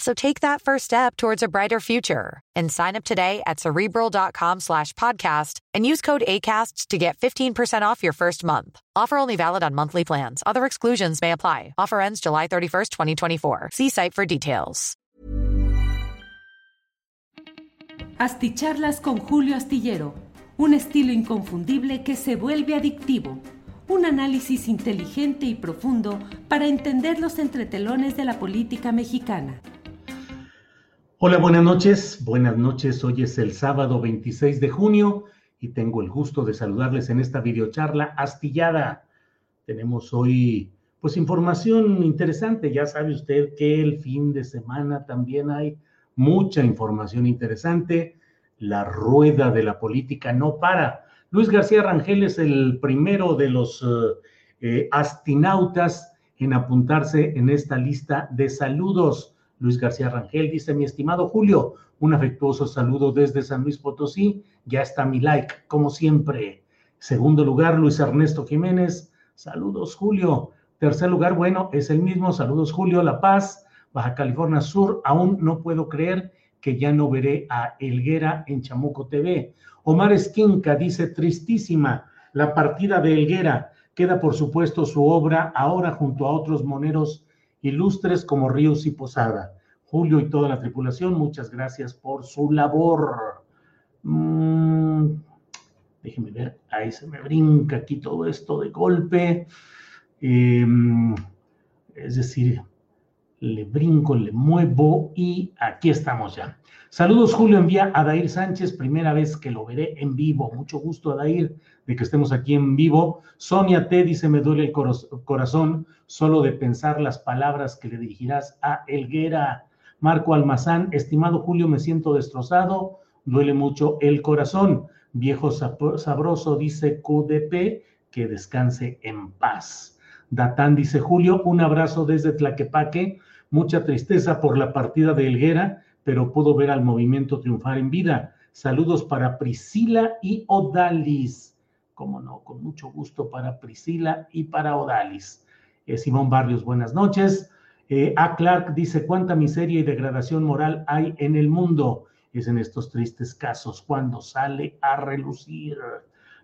So take that first step towards a brighter future and sign up today at cerebral.com slash podcast and use code ACasts to get 15% off your first month. Offer only valid on monthly plans. Other exclusions may apply. Offer ends July 31st, 2024. See site for details. Asticharlas con Julio Astillero, un estilo inconfundible que se vuelve adictivo. Un análisis inteligente y profundo para entender los entretelones de la política mexicana. Hola, buenas noches. Buenas noches. Hoy es el sábado 26 de junio y tengo el gusto de saludarles en esta videocharla astillada. Tenemos hoy pues información interesante. Ya sabe usted que el fin de semana también hay mucha información interesante. La rueda de la política no para. Luis García Rangel es el primero de los eh, astinautas en apuntarse en esta lista de saludos Luis García Rangel dice, mi estimado Julio, un afectuoso saludo desde San Luis Potosí, ya está mi like, como siempre. Segundo lugar, Luis Ernesto Jiménez, saludos Julio. Tercer lugar, bueno, es el mismo, saludos Julio, La Paz, Baja California Sur, aún no puedo creer que ya no veré a Elguera en Chamuco TV. Omar Esquinca dice, tristísima la partida de Elguera, queda por supuesto su obra ahora junto a otros moneros ilustres como Ríos y Posada. Julio y toda la tripulación, muchas gracias por su labor. Mm, déjenme ver, ahí se me brinca aquí todo esto de golpe. Em, es decir, le brinco, le muevo y aquí estamos ya. Saludos, Julio, envía a Dair Sánchez, primera vez que lo veré en vivo. Mucho gusto, Dair, de que estemos aquí en vivo. Sonia T dice, me duele el corazón solo de pensar las palabras que le dirigirás a Elguera. Marco Almazán, estimado Julio, me siento destrozado, duele mucho el corazón. Viejo sabroso, dice QDP, que descanse en paz. Datán dice, Julio, un abrazo desde Tlaquepaque, mucha tristeza por la partida de Elguera pero pudo ver al movimiento triunfar en vida. Saludos para Priscila y Odalis. Como no, con mucho gusto para Priscila y para Odalis. Eh, Simón Barrios, buenas noches. Eh, a Clark dice, ¿cuánta miseria y degradación moral hay en el mundo? Es en estos tristes casos cuando sale a relucir.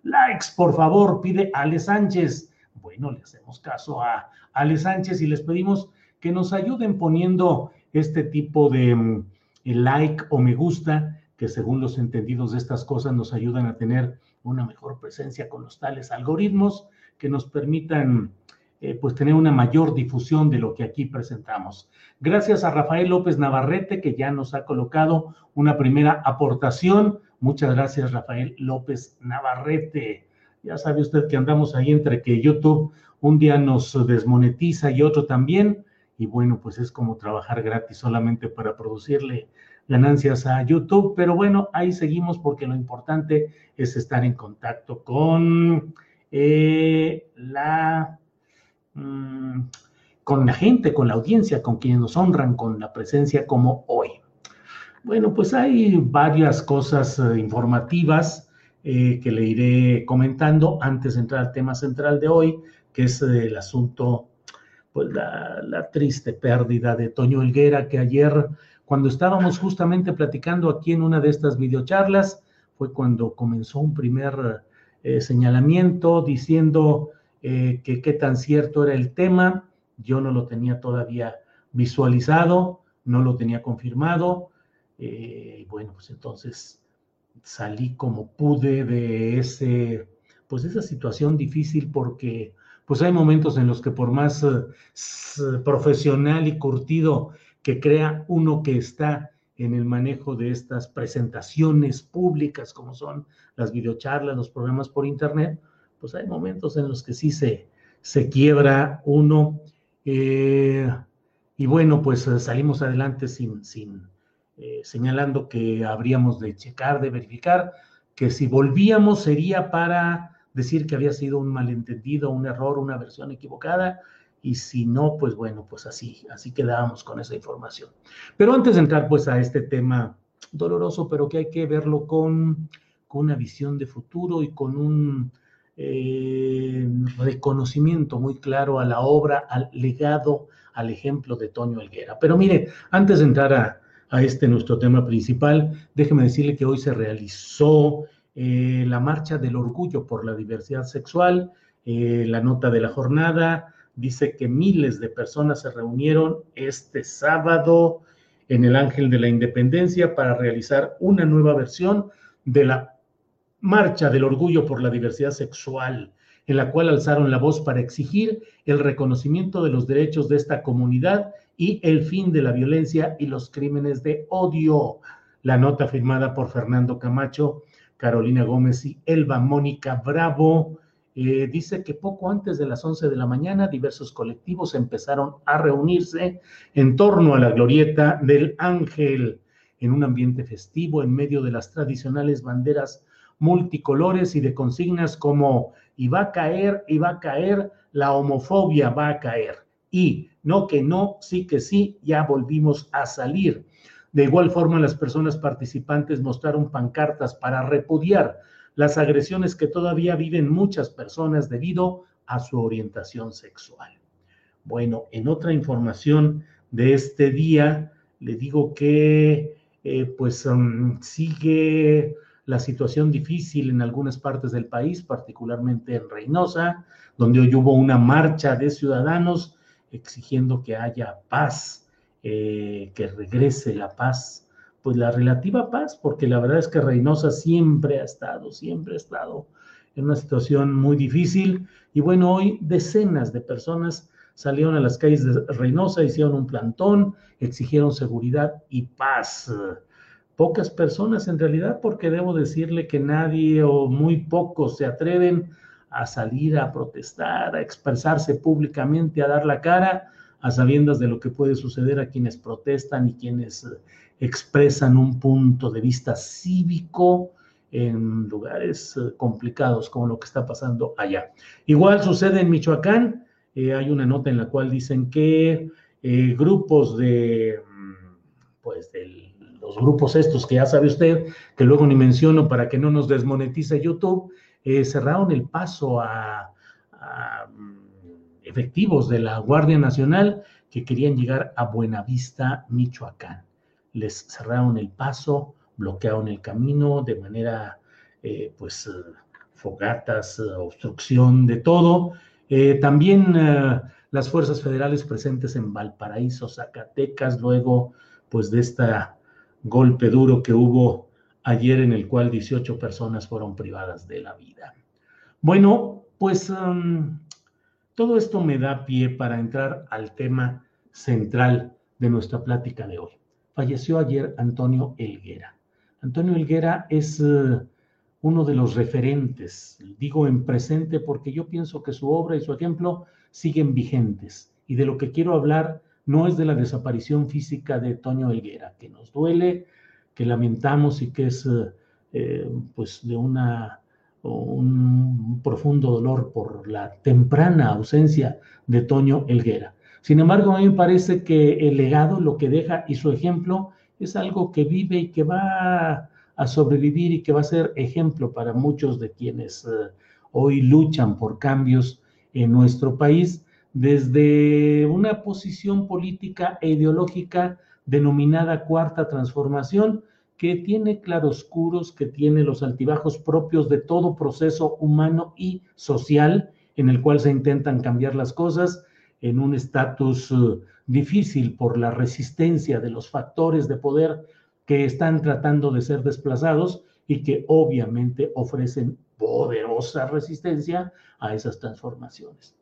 Likes, por favor, pide Ale Sánchez. Bueno, le hacemos caso a Ale Sánchez y les pedimos que nos ayuden poniendo este tipo de mm, el like o me gusta, que según los entendidos de estas cosas nos ayudan a tener una mejor presencia con los tales algoritmos que nos permitan eh, pues tener una mayor difusión de lo que aquí presentamos. Gracias a Rafael López Navarrete que ya nos ha colocado una primera aportación. Muchas gracias Rafael López Navarrete. Ya sabe usted que andamos ahí entre que YouTube un día nos desmonetiza y otro también y bueno, pues es como trabajar gratis solamente para producirle ganancias a YouTube, pero bueno, ahí seguimos porque lo importante es estar en contacto con eh, la mm, con la gente, con la audiencia, con quienes nos honran con la presencia como hoy. Bueno, pues hay varias cosas eh, informativas eh, que le iré comentando antes de entrar al tema central de hoy, que es el asunto pues la, la triste pérdida de Toño Elguera, que ayer, cuando estábamos justamente platicando aquí en una de estas videocharlas, fue cuando comenzó un primer eh, señalamiento diciendo eh, que qué tan cierto era el tema. Yo no lo tenía todavía visualizado, no lo tenía confirmado. Eh, bueno, pues entonces salí como pude de ese, pues esa situación difícil porque pues hay momentos en los que por más profesional y curtido que crea uno que está en el manejo de estas presentaciones públicas como son las videocharlas, los programas por internet, pues hay momentos en los que sí se, se quiebra uno. Eh, y bueno, pues salimos adelante sin, sin eh, señalando que habríamos de checar, de verificar, que si volvíamos sería para decir que había sido un malentendido, un error, una versión equivocada, y si no, pues bueno, pues así, así quedábamos con esa información. Pero antes de entrar pues a este tema doloroso, pero que hay que verlo con, con una visión de futuro y con un eh, reconocimiento muy claro a la obra, al legado, al ejemplo de Toño Elguera. Pero mire, antes de entrar a, a este nuestro tema principal, déjeme decirle que hoy se realizó eh, la marcha del orgullo por la diversidad sexual, eh, la nota de la jornada, dice que miles de personas se reunieron este sábado en el Ángel de la Independencia para realizar una nueva versión de la Marcha del Orgullo por la Diversidad Sexual, en la cual alzaron la voz para exigir el reconocimiento de los derechos de esta comunidad y el fin de la violencia y los crímenes de odio. La nota firmada por Fernando Camacho, Carolina Gómez y Elba Mónica Bravo eh, dice que poco antes de las 11 de la mañana diversos colectivos empezaron a reunirse en torno a la glorieta del Ángel en un ambiente festivo en medio de las tradicionales banderas multicolores y de consignas como y va a caer, y va a caer, la homofobia va a caer. Y no que no, sí que sí, ya volvimos a salir. De igual forma, las personas participantes mostraron pancartas para repudiar las agresiones que todavía viven muchas personas debido a su orientación sexual. Bueno, en otra información de este día, le digo que eh, pues um, sigue la situación difícil en algunas partes del país, particularmente en Reynosa, donde hoy hubo una marcha de ciudadanos exigiendo que haya paz, eh, que regrese la paz pues la relativa paz, porque la verdad es que Reynosa siempre ha estado, siempre ha estado en una situación muy difícil. Y bueno, hoy decenas de personas salieron a las calles de Reynosa, hicieron un plantón, exigieron seguridad y paz. Pocas personas en realidad, porque debo decirle que nadie o muy pocos se atreven a salir a protestar, a expresarse públicamente, a dar la cara, a sabiendas de lo que puede suceder a quienes protestan y quienes expresan un punto de vista cívico en lugares eh, complicados como lo que está pasando allá. Igual sucede en Michoacán, eh, hay una nota en la cual dicen que eh, grupos de, mm, pues, de los grupos estos que ya sabe usted, que luego ni menciono para que no nos desmonetice YouTube, cerraron el paso a, efectivos de la Guardia Nacional que querían llegar a Buenavista, Michoacán les cerraron el paso, bloquearon el camino de manera, eh, pues, eh, fogatas, eh, obstrucción de todo. también las fuerzas federales presentes en Valparaíso, Zacatecas, luego, pues, de este golpe duro que hubo ayer en el cual 18 personas fueron privadas de la vida. Bueno, pues um, todo esto me da pie para entrar al tema central de nuestra plática de hoy falleció ayer Antonio Elguera. Antonio Elguera es eh, uno de los referentes, digo en presente porque yo pienso que su obra y su ejemplo siguen vigentes. Y de lo que quiero hablar no es de la desaparición física de Antonio Elguera, que nos duele, que lamentamos y que es eh, pues de una un profundo dolor por la temprana ausencia de Toño Elguera. Sin embargo, a mí me parece que el legado, lo que deja y su ejemplo es algo que vive y que va a sobrevivir y que va a ser ejemplo para muchos de quienes eh, hoy luchan por cambios en nuestro país, desde una posición política e ideológica denominada cuarta transformación, que tiene claroscuros, que tiene los altibajos propios de todo proceso humano y social en el cual se intentan cambiar las cosas en un estatus eh, difícil por la resistencia de los factores de poder que están tratando de ser desplazados y que obviamente ofrecen poderosa resistencia a esas transformaciones.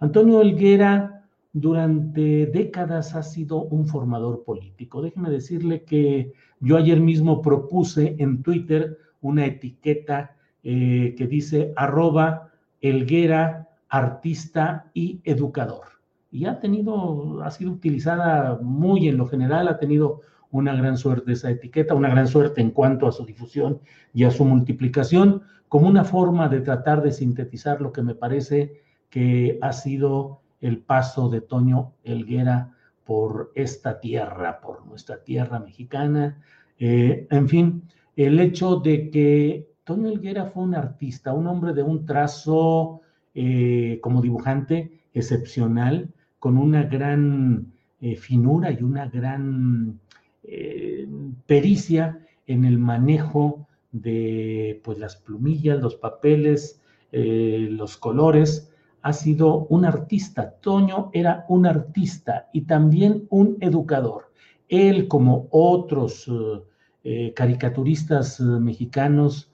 Antonio Helguera durante décadas ha sido un formador político. Déjeme decirle que yo ayer mismo propuse en Twitter una etiqueta eh, que dice arroba Helguera, artista y educador. Y ha tenido, ha sido utilizada muy en lo general, ha tenido una gran suerte esa etiqueta, una gran suerte en cuanto a su difusión y a su multiplicación, como una forma de tratar de sintetizar lo que me parece que ha sido el paso de Toño Elguera por esta tierra, por nuestra tierra mexicana. Eh, en fin, el hecho de que Toño Elguera fue un artista, un hombre de un trazo eh, como dibujante excepcional, con una gran eh, finura y una gran pericia en el manejo de pues, las plumillas, los papeles, los colores, ha sido un artista. Toño era un artista y también un educador. Él, como otros eh, eh, caricaturistas eh, mexicanos,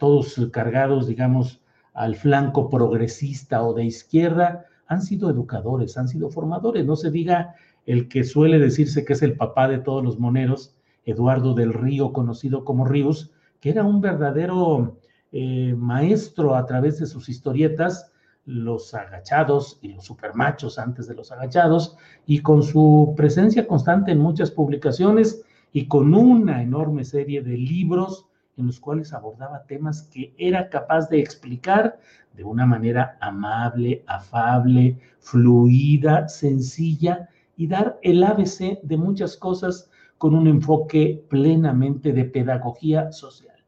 todos cargados, digamos, al flanco progresista o de izquierda, han sido educadores, han sido formadores. No se diga el que suele decirse que es el papá de todos los moneros, Eduardo del Río, conocido como Ríos, que era un verdadero maestro a través de sus historietas, los agachados y los supermachos antes de los agachados, y con su presencia constante en muchas publicaciones y con una enorme serie de libros en los cuales abordaba temas que era capaz de explicar de una manera amable, afable, fluida, sencilla y dar el ABC de muchas cosas con un enfoque plenamente de pedagogía social.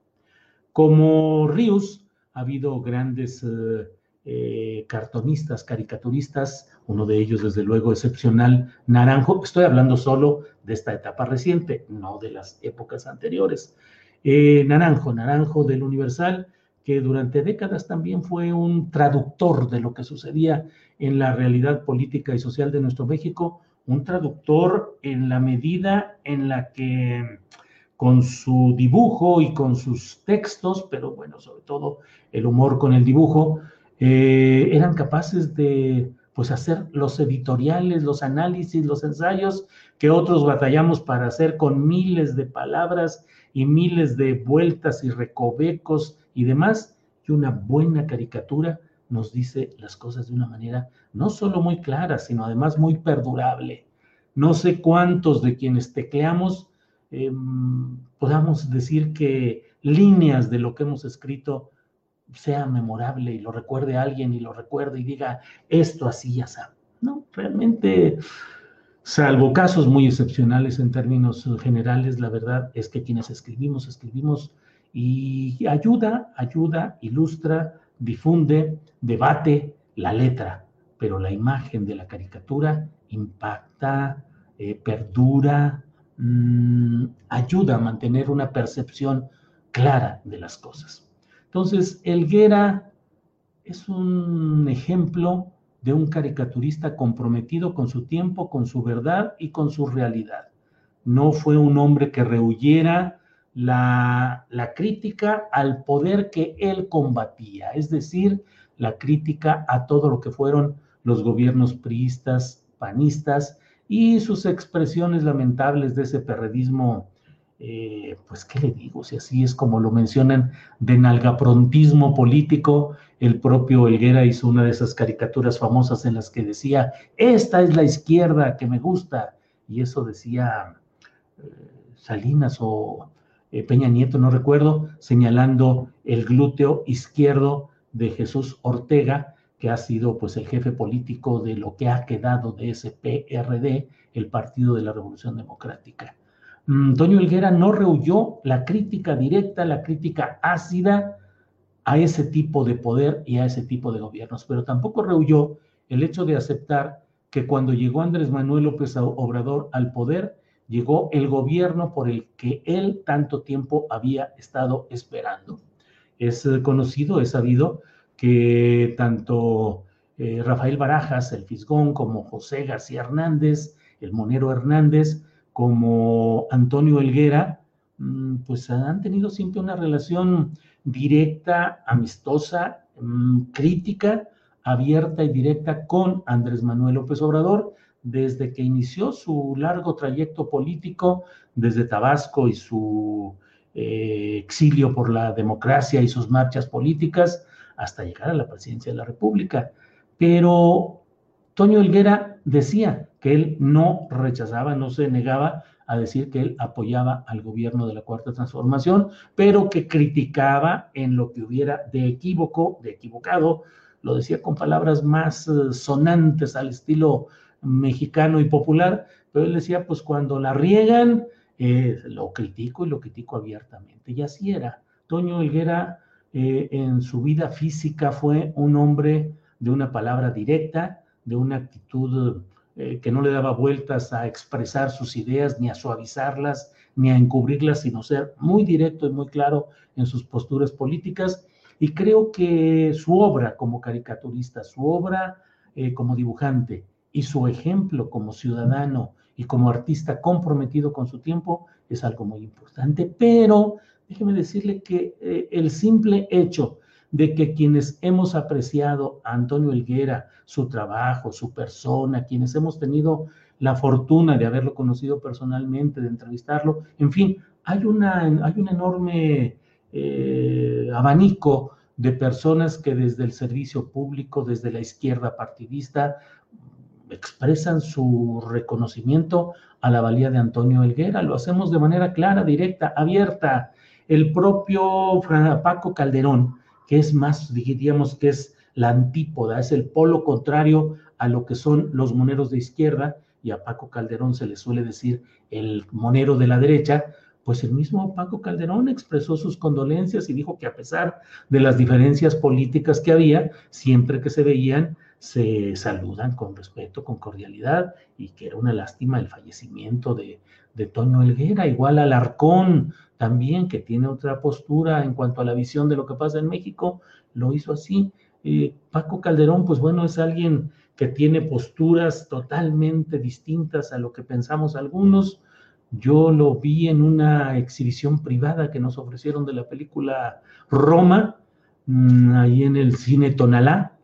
Como Rius, ha habido grandes eh, eh, cartonistas, caricaturistas, uno de ellos desde luego excepcional, Naranjo, estoy hablando solo de esta etapa reciente, no de las épocas anteriores. Eh, Naranjo, Naranjo del Universal, que durante décadas también fue un traductor de lo que sucedía en la realidad política y social de nuestro México, un traductor en la medida en la que con su dibujo y con sus textos, pero bueno, sobre todo el humor con el dibujo, eh, eran capaces de pues hacer los editoriales, los análisis, los ensayos que otros batallamos para hacer con miles de palabras y miles de vueltas y recovecos y demás. Y una buena caricatura nos dice las cosas de una manera no solo muy clara, sino además muy perdurable. No sé cuántos de quienes tecleamos em, podamos decir que líneas de lo que hemos escrito sea memorable y lo recuerde alguien y lo recuerde y diga esto así ya sabe. No, realmente, salvo casos muy excepcionales en términos generales, la verdad es que quienes escribimos, escribimos y ayuda, ayuda, ilustra, difunde, debate la letra, pero la imagen de la caricatura impacta, eh, perdura, mm, ayuda a mantener una percepción clara de las cosas. Entonces, Elguera es un ejemplo de un caricaturista comprometido con su tiempo, con su verdad y con su realidad. No fue un hombre que rehuyera la, la, crítica al poder que él combatía, es decir, la crítica a todo lo que fueron los gobiernos priistas, panistas y sus expresiones lamentables de ese perredismo eh, pues, ¿qué le digo? Si así es como lo mencionan, de nalgaprontismo político, el propio Helguera hizo una de esas caricaturas famosas en las que decía, esta es la izquierda que me gusta, y eso decía eh, Salinas o eh, Peña Nieto, no recuerdo, señalando el glúteo izquierdo de Jesús Ortega, que ha sido pues el jefe político de lo que ha quedado de ese PRD, el Partido de la Revolución Democrática. Mm, Helguera no rehuyó la crítica directa, la crítica ácida a ese tipo de poder y a ese tipo de gobiernos, pero tampoco rehuyó el hecho de aceptar que cuando llegó Andrés Manuel López Obrador al poder, llegó el gobierno por el que él tanto tiempo había estado esperando. Es conocido, es sabido que tanto eh, Rafael Barajas, el Fisgón, como José García Hernández, el Monero Hernández, como Antonio Helguera, mm, pues han tenido siempre una relación directa, amistosa, mm, crítica, abierta y directa con Andrés Manuel López Obrador desde que inició su largo trayecto político desde Tabasco y su eh, exilio por la democracia y sus marchas políticas hasta llegar a la presidencia de la República. Pero Toño Helguera decía que él no rechazaba, no se negaba a decir que él apoyaba al gobierno de la Cuarta Transformación, pero que criticaba en lo que hubiera de equívoco, de equivocado, lo decía con palabras más eh, sonantes al estilo mexicano y popular, pero él decía, pues cuando la riegan, eh, lo critico y lo critico abiertamente. Y así era. Toño Helguera eh, en su vida física fue un hombre de una palabra directa, de una actitud que no le daba vueltas a expresar sus ideas, ni a suavizarlas, ni a encubrirlas, sino ser muy directo y muy claro en sus posturas políticas y creo que su obra como caricaturista, su obra eh, como dibujante y su ejemplo como ciudadano y como artista comprometido con su tiempo es algo muy importante. Pero déjeme decirle que eh, el simple hecho de que quienes hemos apreciado a Antonio Elguera, su trabajo, su persona, quienes hemos tenido la fortuna de haberlo conocido personalmente, de entrevistarlo, en fin, hay, una, hay un enorme eh, abanico de personas que desde el servicio público, desde la izquierda partidista, expresan su reconocimiento a la valía de Antonio Helguera. Lo hacemos de manera clara, directa, abierta. El propio Paco Calderón, que es más, diríamos que es la antípoda, es el polo contrario a lo que son los moneros de izquierda, y a Paco Calderón se le suele decir el monero de la derecha, pues el mismo Paco Calderón expresó sus condolencias y dijo que a pesar de las diferencias políticas que había, siempre que se veían, se saludan con respeto, con cordialidad, y que era una lástima el fallecimiento de, de Toño Helguera, igual Alarcón también, que tiene otra postura en cuanto a la visión de lo que pasa en México, lo hizo así. Eh, Paco Calderón, pues bueno, es alguien que tiene posturas totalmente distintas a lo que pensamos algunos, yo lo vi en una exhibición privada que nos ofrecieron de la película Roma, mm, ahí en el cine Tonalá.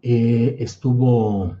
Eh, estuvo,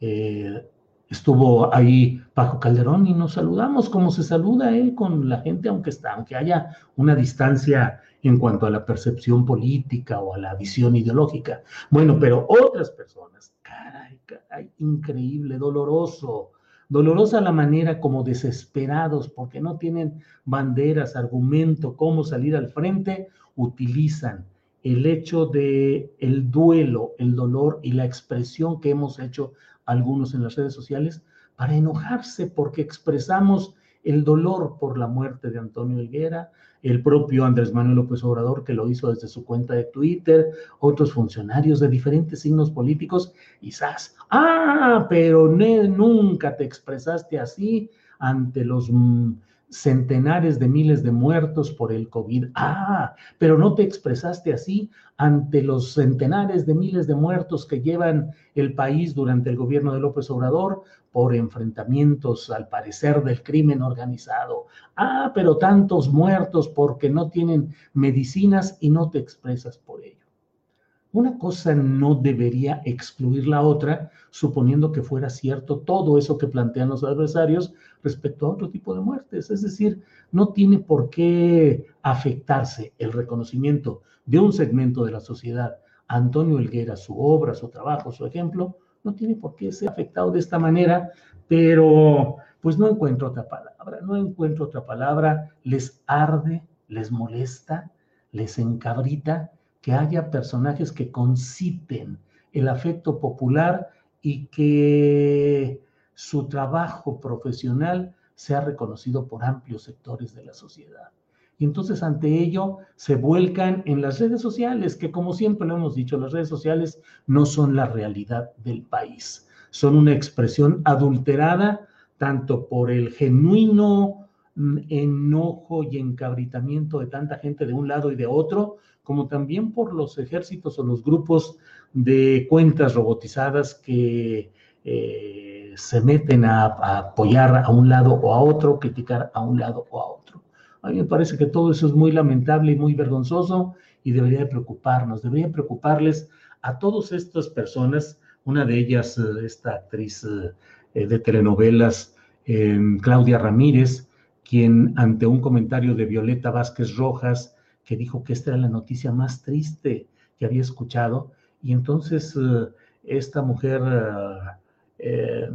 eh, estuvo ahí Paco Calderón y nos saludamos como se saluda eh, con la gente, aunque, está, aunque haya una distancia en cuanto a la percepción política o a la visión ideológica. Bueno, pero otras personas, caray, caray, increíble, doloroso, dolorosa la manera como desesperados porque no tienen banderas, argumento, cómo salir al frente, utilizan el hecho de el duelo, el dolor y la expresión que hemos hecho algunos en las redes sociales para enojarse porque expresamos el dolor por la muerte de Antonio Higuera, el propio Andrés Manuel López Obrador, que lo hizo desde su cuenta de Twitter, otros funcionarios de diferentes signos políticos, quizás, ah, pero nunca te expresaste así ante los mm, centenares de miles de muertos por el COVID. Ah, pero no te expresaste así ante los centenares de miles de muertos que llevan el país durante el gobierno de López Obrador por enfrentamientos, al parecer, del crimen organizado. Ah, pero tantos muertos porque no tienen medicinas y no te expresas por ello. Una cosa no debería excluir la otra, suponiendo que fuera cierto todo eso que plantean los adversarios respecto a otro tipo de muertes. Es decir, no tiene por qué afectarse el reconocimiento de un segmento de la sociedad. Antonio Helguera, su obra, su trabajo, su ejemplo, no tiene por qué ser afectado de esta manera, pero pues no encuentro otra palabra, no encuentro otra palabra, les arde, les molesta, les encabrita que haya personajes que conciten el afecto popular y que su trabajo profesional sea reconocido por amplios sectores de la sociedad. y entonces ante ello se vuelcan en las redes sociales, que como siempre lo hemos dicho, las redes sociales no son la realidad del país, son una expresión adulterada tanto por el genuino mm, enojo y encabritamiento de tanta gente de un lado y de otro, como también por los ejércitos o los grupos de cuentas robotizadas que eh, se meten a, apoyar a un lado o a otro, criticar a un lado o a otro. A mí me parece que todo eso es muy lamentable y muy vergonzoso y debería preocuparnos, debería preocuparles a todas estas personas, una de ellas, eh, esta actriz eh, de telenovelas, Claudia Ramírez, quien ante un comentario de Violeta Vázquez Rojas, que dijo que esta era la noticia más triste que había escuchado, y entonces esta mujer eh,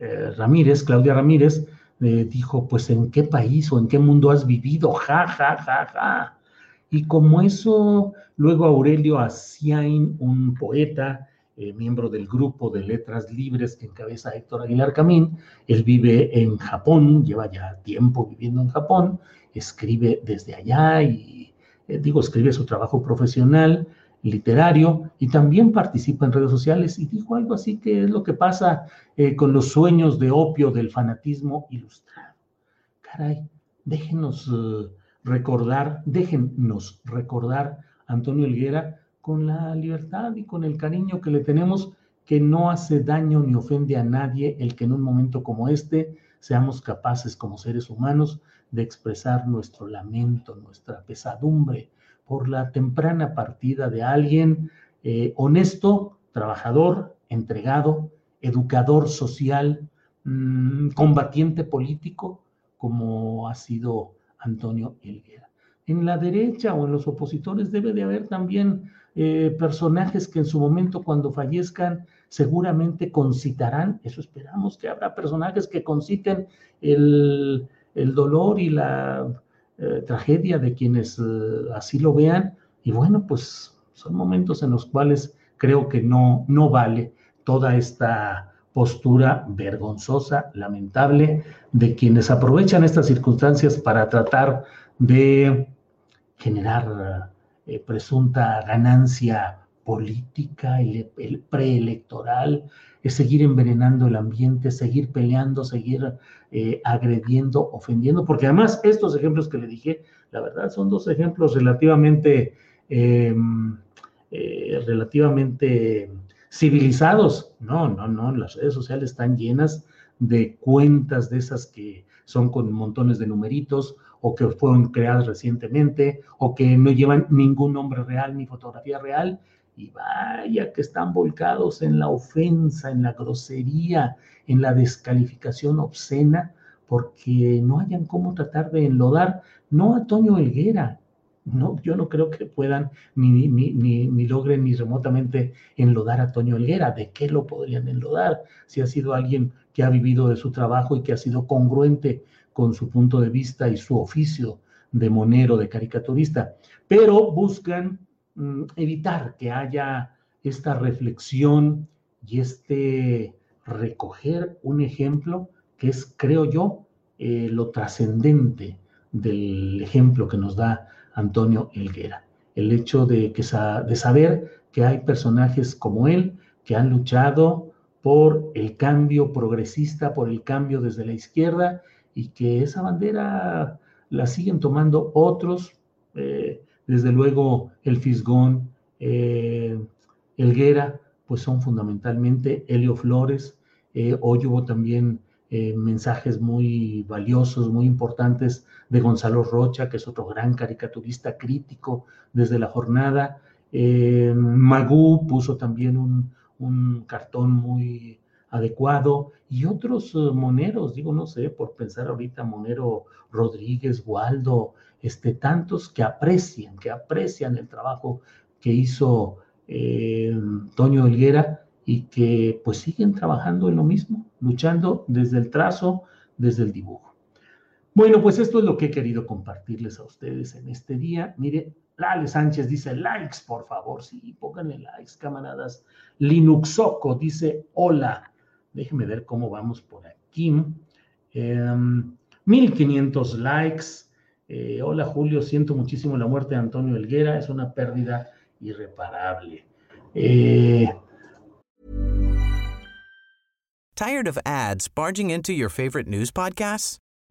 eh, Ramírez, Claudia Ramírez, dijo, pues en qué país o en qué mundo has vivido, ja, ja, ja, ja. Y como eso, luego Aurelio Asiain, un poeta, eh, miembro del grupo de letras libres que encabeza Héctor Aguilar Camín, él vive en Japón, lleva ya tiempo viviendo en Japón, escribe desde allá y, digo, escribe su trabajo profesional, literario y también participa en redes sociales y dijo algo así que es lo que pasa eh, con los sueños de opio del fanatismo ilustrado. Caray, déjenos eh, recordar, déjenos recordar Antonio Elguera con la libertad y con el cariño que le tenemos, que no hace daño ni ofende a nadie el que en un momento como este seamos capaces como seres humanos de expresar nuestro lamento, nuestra pesadumbre, por la temprana partida de alguien eh, honesto, trabajador, entregado, educador social, mm, combatiente político, como ha sido Antonio Elguera. En la derecha o en los opositores debe de haber también eh, personajes que en su momento cuando fallezcan seguramente concitarán, eso esperamos, que habrá personajes que conciten el, el dolor y la eh, tragedia de quienes eh, así lo vean. Y bueno, pues son momentos en los cuales creo que no, no vale toda esta postura vergonzosa, lamentable, de quienes aprovechan estas circunstancias para tratar de generar eh, presunta ganancia política, el, el preelectoral, es seguir envenenando el ambiente, seguir peleando, seguir eh, agrediendo, ofendiendo, porque además estos ejemplos que le dije, la verdad son dos ejemplos relativamente, em, eh, relativamente civilizados. No, no, no, las redes sociales están llenas de cuentas de esas que son con montones de numeritos o que fueron creadas recientemente o que no llevan ningún nombre real ni fotografía real y vaya que están volcados en la ofensa, en la grosería, en la descalificación obscena, porque no hayan cómo tratar de enlodar, no a Toño Helguera, no, yo no creo que puedan ni, ni, ni, ni, logren ni remotamente enlodar a Toño Helguera. ¿De qué lo podrían enlodar? Si ha sido alguien que ha vivido de su trabajo y que ha sido congruente con su punto de vista y su oficio de monero, de caricaturista. Pero buscan Mm, evitar que haya esta reflexión y este recoger un ejemplo que es, creo yo, eh, lo trascendente del ejemplo que nos da Antonio Elguera. El hecho de, que de saber que hay personajes como él que han luchado por el cambio progresista, por el cambio desde la izquierda y que esa bandera la siguen tomando otros. Eh, desde luego el Fisgón, eh, Elguera, pues son fundamentalmente Helio Flores. Eh, hoy hubo también eh, mensajes muy valiosos, muy importantes de Gonzalo Rocha, que es otro gran caricaturista crítico desde la jornada. Magú puso también un, un cartón muy adecuado y otros moneros, digo, no sé, por pensar ahorita, Monero Rodríguez, Waldo, este, tantos que aprecian, que aprecian el trabajo que hizo eh, Toño Helguera y que pues siguen trabajando en lo mismo, luchando desde el trazo, desde el dibujo. Bueno, pues esto es lo que he querido compartirles a ustedes en este día. Mire, Lale Sánchez dice likes, por favor, sí, pónganle likes, camaradas. Linuxoco dice hola. Déjenme ver cómo vamos por aquí. 1500 em, likes. Eh, hola Julio, siento muchísimo la muerte de Antonio Elguera, es una pérdida irreparable. Eh... Tired of ads barging into your favorite news podcasts?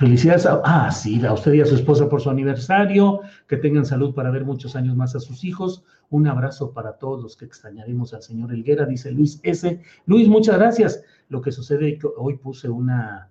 Felicidades a, ah, sí, a usted y a su esposa por su aniversario. Que tengan salud para ver muchos años más a sus hijos. Un abrazo para todos los que extrañaremos al señor Elguera, dice Luis S. Luis, muchas gracias. Lo que sucede es que hoy puse una,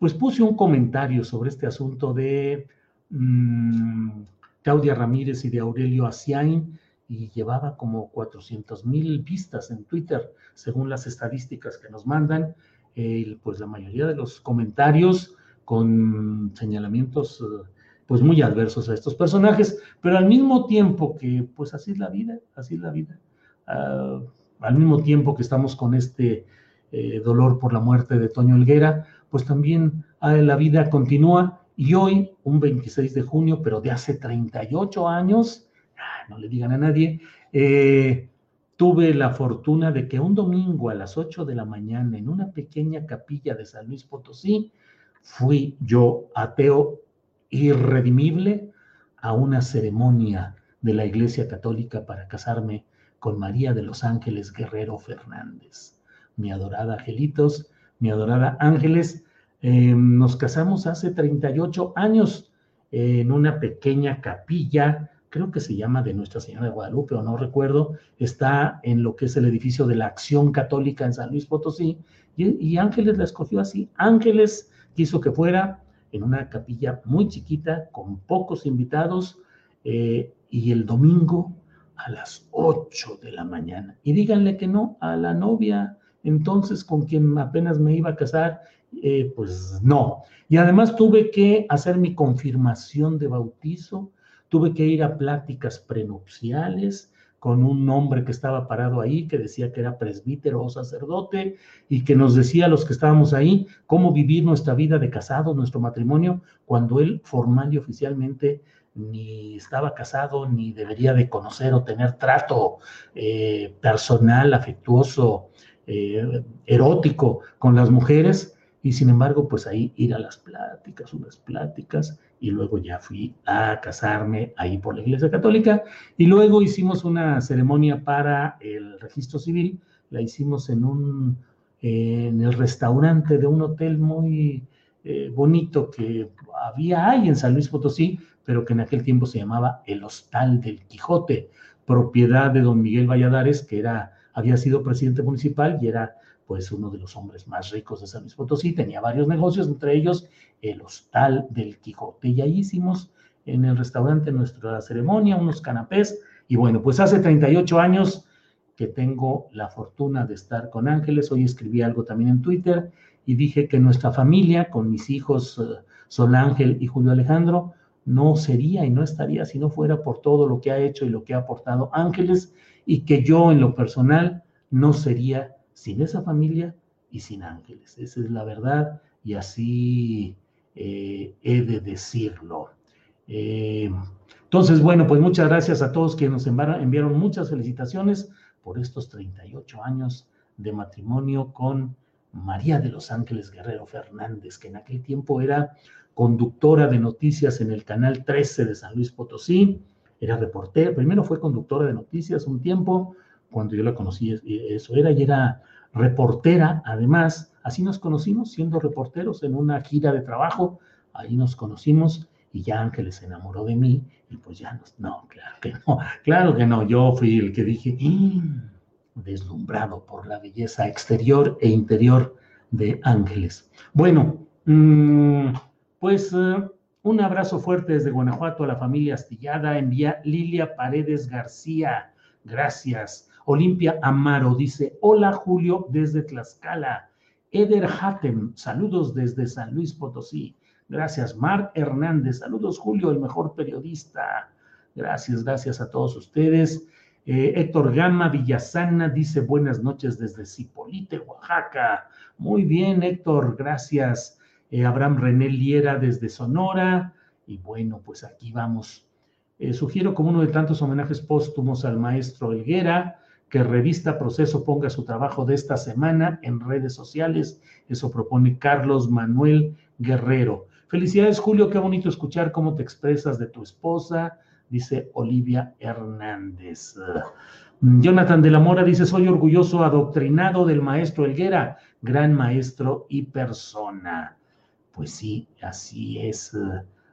pues puse un comentario sobre este asunto de mmm, Claudia Ramírez y de Aurelio Asiain y llevaba como 400 mil vistas en Twitter, según las estadísticas que nos mandan. Eh, pues la mayoría de los comentarios con señalamientos eh, pues muy adversos a estos personajes, pero al mismo tiempo que pues así es la vida, así es la vida. Uh, al mismo tiempo que estamos con este eh, dolor por la muerte de Toño Elguera, pues también ah, la vida continúa y hoy, un 26 de junio, pero de hace 38 años, ah, no le digan a nadie, eh, tuve la fortuna de que un domingo a las 8 de la mañana en una pequeña capilla de San Luis Potosí, fui yo ateo irredimible a una ceremonia de la Iglesia Católica para casarme con María de los Ángeles Guerrero Fernández. Mi adorada Angelitos, mi adorada Ángeles, eh, nos casamos hace 38 años en una pequeña capilla, creo que se llama de Nuestra Señora de Guadalupe, o no recuerdo, está en lo que es el edificio de la Acción Católica en San Luis Potosí, y, Ángeles la escogió así. Ángeles quiso que fuera en una capilla muy chiquita, con pocos invitados, eh, y el domingo a las 8 de la mañana. Y díganle que no a la novia, entonces con quien apenas me iba a casar, eh, pues no. Y además tuve que hacer mi confirmación de bautizo, tuve que ir a pláticas prenupciales con un hombre que estaba parado ahí, que decía que era presbítero o sacerdote, y que nos decía a los que estábamos ahí cómo vivir nuestra vida de casado, nuestro matrimonio, cuando él formal y oficialmente ni estaba casado, ni debería de conocer o tener trato eh, personal, afectuoso, eh, erótico con las mujeres, y sin embargo, pues ahí ir a las pláticas, unas pláticas, y luego ya fui a casarme ahí por la Iglesia Católica, y luego hicimos una ceremonia para el registro civil, la hicimos en un, en el restaurante de un hotel muy eh, bonito que había ahí en San Luis Potosí, pero que en aquel tiempo se llamaba el Hostal del Quijote, propiedad de don Miguel Valladares, que era, había sido presidente municipal y era pues uno de los hombres más ricos de San Luis Potosí, tenía varios negocios, entre ellos el Hostal del Quijote. Y ahí hicimos en el restaurante nuestra ceremonia, unos canapés, y bueno, pues hace 38 años que tengo la fortuna de estar con Ángeles, hoy escribí algo también en Twitter y dije que nuestra familia, con mis hijos uh, Sol Ángel y Julio Alejandro, no sería y no estaría si no fuera por todo lo que ha hecho y lo que ha aportado Ángeles, y que yo en lo personal no sería sin esa familia y sin ángeles. Esa es la verdad y así eh, he de decirlo. Eh, entonces, bueno, pues muchas gracias a todos que nos enviaron muchas felicitaciones por estos 38 años de matrimonio con María de los Ángeles Guerrero Fernández, que en aquel tiempo era conductora de noticias en el canal 13 de San Luis Potosí, era reportera, primero fue conductora de noticias un tiempo, cuando yo la conocí, eso era, y era reportera, además, así nos conocimos, siendo reporteros en una gira de trabajo, ahí nos conocimos y ya Ángeles se enamoró de mí y pues ya nos, no, claro que no, claro que no, yo fui el que dije, mm, deslumbrado por la belleza exterior e interior de Ángeles. Bueno, mm, pues eh, un abrazo fuerte desde Guanajuato a la familia Astillada. Envía Lilia Paredes García. Gracias. Olimpia Amaro dice, hola Julio desde Tlaxcala. Eder Hatem, saludos desde San Luis Potosí. Gracias. Mark Hernández, saludos Julio, el mejor periodista. Gracias, gracias a todos ustedes. Eh, Héctor Gama Villasana dice buenas noches desde Cipolite, Oaxaca. Muy bien, Héctor, gracias. Eh, Abraham René Liera desde Sonora. Y bueno, pues aquí vamos. Eh, sugiero como uno de tantos homenajes póstumos al maestro Helguera que Revista Proceso ponga su trabajo de esta semana en redes sociales. Eso propone Carlos Manuel Guerrero. Felicidades, Julio. Qué bonito escuchar cómo te expresas de tu esposa, dice Olivia Hernández. Jonathan de la Mora dice, soy orgulloso adoctrinado del maestro Helguera, gran maestro y persona. Pues sí, así es,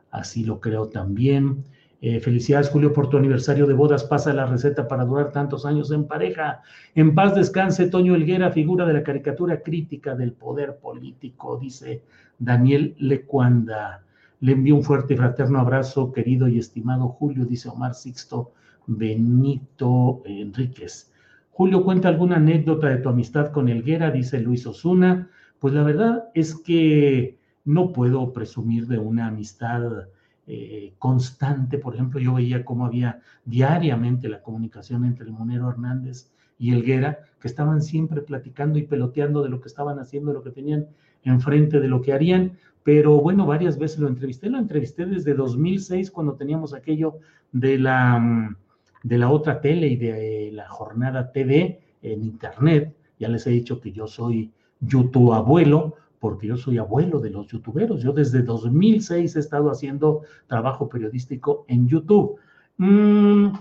así lo creo también. Eh, felicidades, Julio, por tu aniversario de bodas. Pasa la receta para durar tantos años en pareja. En paz descanse, Toño Helguera, figura de la caricatura crítica del poder político, dice Daniel Lecuanda. Le envío un fuerte y fraterno abrazo, querido y estimado Julio, dice Omar Sixto Benito Enríquez. Julio, cuenta alguna anécdota de tu amistad con Helguera, dice Luis Osuna. Pues la verdad es que no puedo presumir de una amistad eh, constante. Por ejemplo, yo veía cómo había diariamente la comunicación entre el Monero Hernández y Elguera, que estaban siempre platicando y peloteando de lo que estaban haciendo, de lo que tenían enfrente, de lo que harían. Pero bueno, varias veces lo entrevisté. Lo entrevisté desde 2006, cuando teníamos aquello de la, de la otra tele y de la jornada TV en Internet. Ya les he dicho que yo soy YouTube abuelo, porque yo soy abuelo de los youtuberos. Yo desde 2006 he estado haciendo trabajo periodístico en YouTube. Mm,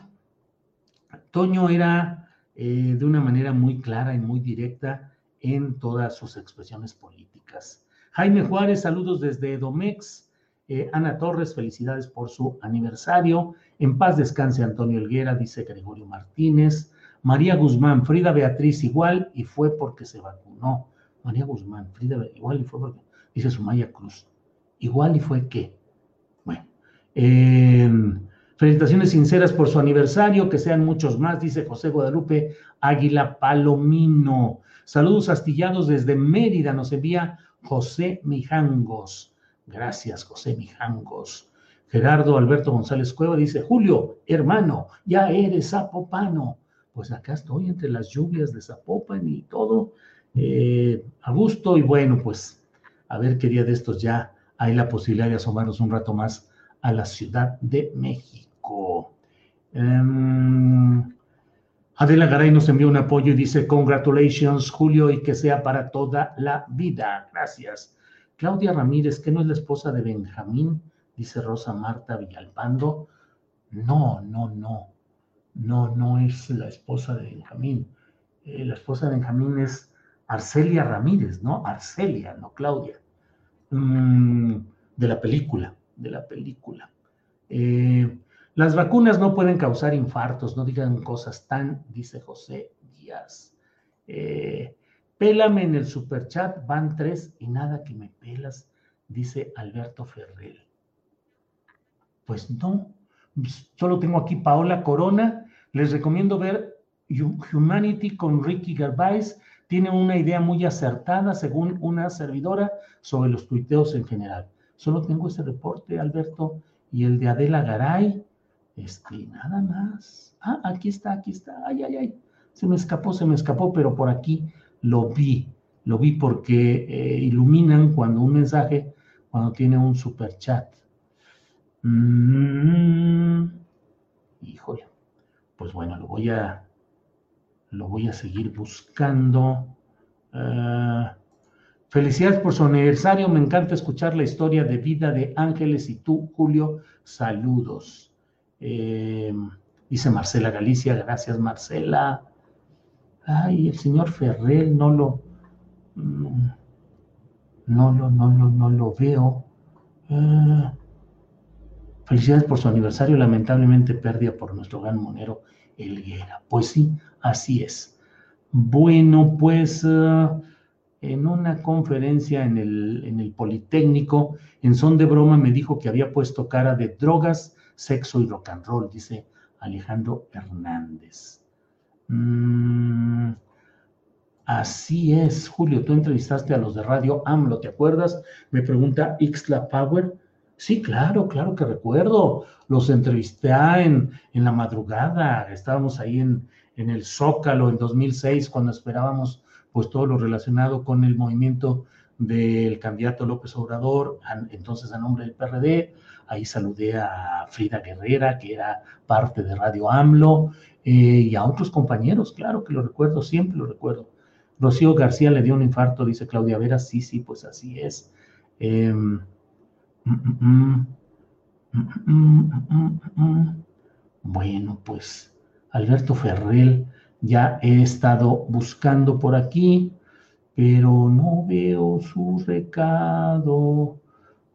Toño era eh, de una manera muy clara y muy directa en todas sus expresiones políticas. Jaime Juárez, saludos desde Domex. Eh, Ana Torres, felicidades por su aniversario. En paz descanse Antonio Elguera, dice Gregorio Martínez. María Guzmán, Frida Beatriz igual y fue porque se vacunó. María Guzmán, Frida, igual y fue porque, dice Sumaya Cruz, igual y fue qué. Bueno, em, felicitaciones sinceras por su aniversario, que sean muchos más, dice José Guadalupe Águila Palomino. Saludos astillados desde Mérida, nos envía José Mijangos. Gracias, José Mijangos. Gerardo Alberto González Cueva dice, Julio, hermano, ya eres zapopano. Pues acá estoy entre las lluvias de Zapopan y todo, eh, a gusto y bueno, pues a ver qué día de estos ya hay la posibilidad de asomarnos un rato más a la Ciudad de México. Em, Adela Garay nos envió un apoyo y dice, congratulations Julio y que sea para toda la vida. Gracias. Claudia Ramírez, que no es la esposa de Benjamín, dice Rosa Marta Villalpando. No, no, no. No, no es la esposa de Benjamín. Eh, la esposa de Benjamín es Arcelia Ramírez, ¿no? Arcelia, no Claudia. Mm, de la película, de la película. Eh, las vacunas no pueden causar infartos, no digan cosas tan, dice José Díaz. Eh, pélame en el superchat, van tres y nada que me pelas, dice Alberto Ferrell. Pues no, solo tengo aquí Paola Corona. Les recomiendo ver Humanity con Ricky Gervais tiene una idea muy acertada, según una servidora, sobre los tuiteos en general. Solo tengo ese reporte, Alberto, y el de Adela Garay, este, nada más. Ah, aquí está, aquí está. Ay, ay, ay. Se me escapó, se me escapó, pero por aquí lo vi. Lo vi porque eh, iluminan cuando un mensaje, cuando tiene un super chat. Mm, híjole. Pues bueno, lo voy a, lo voy a seguir buscando. Ah, felicidades por su aniversario. Me encanta escuchar la historia de vida de Ángeles y tú, Julio. Saludos. Eh, dice Marcela Galicia. Gracias, Marcela. Ay, el señor Ferrer no lo. Mm, no lo, no lo, no lo veo. Ah, felicidades por su aniversario. Lamentablemente pérdida por nuestro gran monero Elguera. Pues sí, así es. Bueno, pues eh, en una conferencia en el, en el Politécnico, en son de broma me dijo que había puesto cara de drogas, sexo y rock and roll, dice Alejandro Hernández. Mm, así es, Julio, tú entrevistaste a los de Radio AMLO, ¿te acuerdas? Me pregunta Ixla Power. Sí, claro, claro que recuerdo. Los entrevisté en, en la madrugada, estábamos ahí en, en el Zócalo en 2006 cuando esperábamos pues todo lo relacionado con el movimiento del candidato López Obrador, entonces a nombre del PRD. Ahí saludé a Frida Guerrera, que era parte de Radio AMLO, eh, y a otros compañeros, claro que lo recuerdo, siempre lo recuerdo. Rocío García le dio un infarto, dice Claudia Vera, sí, sí, pues así es. Bueno, pues Alberto Ferrell, ya he estado buscando por aquí, pero no veo su recado,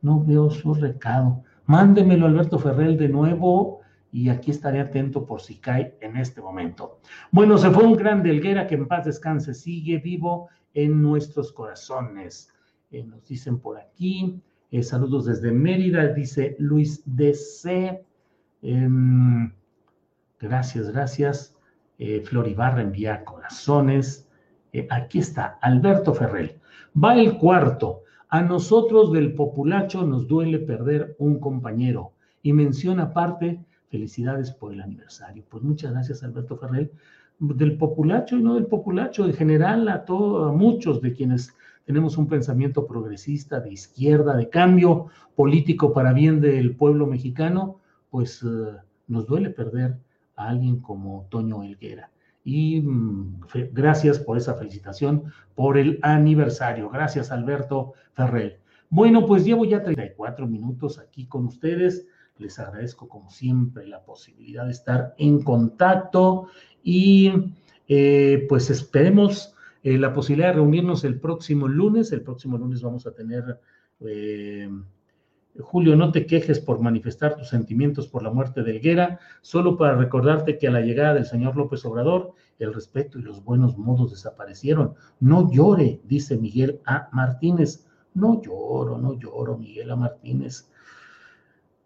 no veo su recado. Mándemelo, Alberto Ferrell, de nuevo y aquí estaré atento por si cae en este momento. Bueno, se fue un gran Delguera que en paz descanse, sigue vivo en nuestros corazones. Eh, nos dicen por aquí, eh, saludos desde Mérida, dice Luis DC. Em, gracias, gracias. Eh, Flor Ibarra envía corazones. Eh, aquí está, Alberto Ferrell. Va el cuarto. A nosotros del populacho nos duele perder un compañero. Y menciona aparte, felicidades por el aniversario. Pues muchas gracias, Alberto Ferrell. Del populacho y no del populacho, en general a, todos, a muchos de quienes tenemos un pensamiento progresista, de izquierda, de cambio político para bien del pueblo mexicano, pues eh, nos duele perder a alguien como Toño Elguera. Y mm, gracias por esa felicitación, por el aniversario. Gracias, Alberto Ferrer. Bueno, pues llevo ya 34 minutos aquí con ustedes. Les agradezco, como siempre, la posibilidad de estar en contacto y eh, pues esperemos eh, la posibilidad de reunirnos el próximo lunes. El próximo lunes vamos a tener eh, Julio, no te quejes por manifestar tus sentimientos por la muerte de Helguera, solo para recordarte que a la llegada del señor López Obrador, el respeto y los buenos modos desaparecieron. No llore, dice Miguel A. Martínez. No lloro, no lloro, Miguel A. Martínez.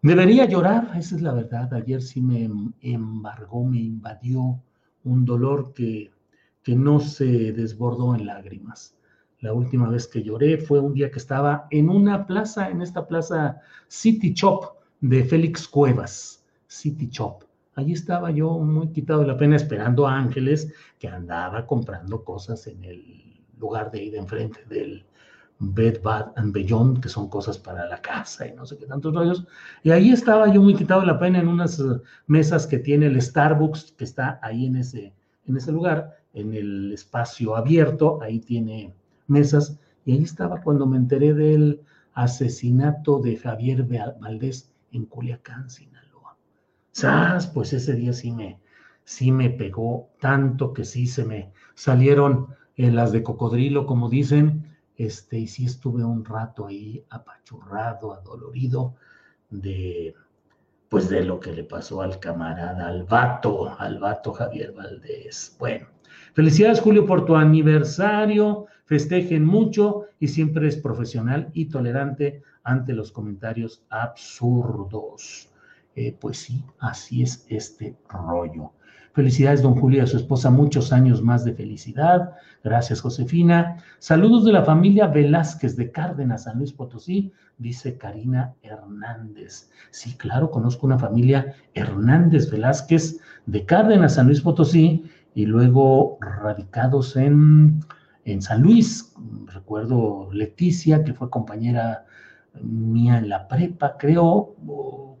Debería llorar, esa es la verdad. Ayer sí me embargó, me invadió un dolor que, que no se desbordó en lágrimas. La última vez que lloré fue un día que estaba en una plaza, en esta plaza City Shop de Félix Cuevas, City Shop. Allí estaba yo muy quitado de la pena esperando a Ángeles que andaba comprando cosas en el lugar de ir de enfrente del Bed Bath and Beyond, que son cosas para la casa y no sé qué tantos rollos. Y ahí estaba yo muy quitado de la pena en unas mesas que tiene el Starbucks, que está ahí en ese, en ese lugar, en el espacio abierto. Ahí tiene mesas, y ahí estaba cuando me enteré del asesinato de Javier Valdés en Culiacán, Sinaloa. ¿Sabes? Pues ese día sí me, sí me pegó tanto que sí se me salieron en las de cocodrilo, como dicen, este, y sí estuve un rato ahí apachurrado, adolorido de, pues de lo que le pasó al camarada, al vato, al vato Javier Valdés. Bueno, felicidades Julio por tu aniversario, festejen mucho y siempre es profesional y tolerante ante los comentarios absurdos. Eh, pues sí, así es este rollo. Felicidades, don Julio, a su esposa, muchos años más de felicidad. Gracias, Josefina. Saludos de la familia Velázquez de Cárdenas, San Luis Potosí, dice Karina Hernández. Sí, claro, conozco una familia Hernández Velázquez de Cárdenas, San Luis Potosí, y luego radicados en en San Luis. Recuerdo Leticia, que fue compañera mía en la prepa, creo,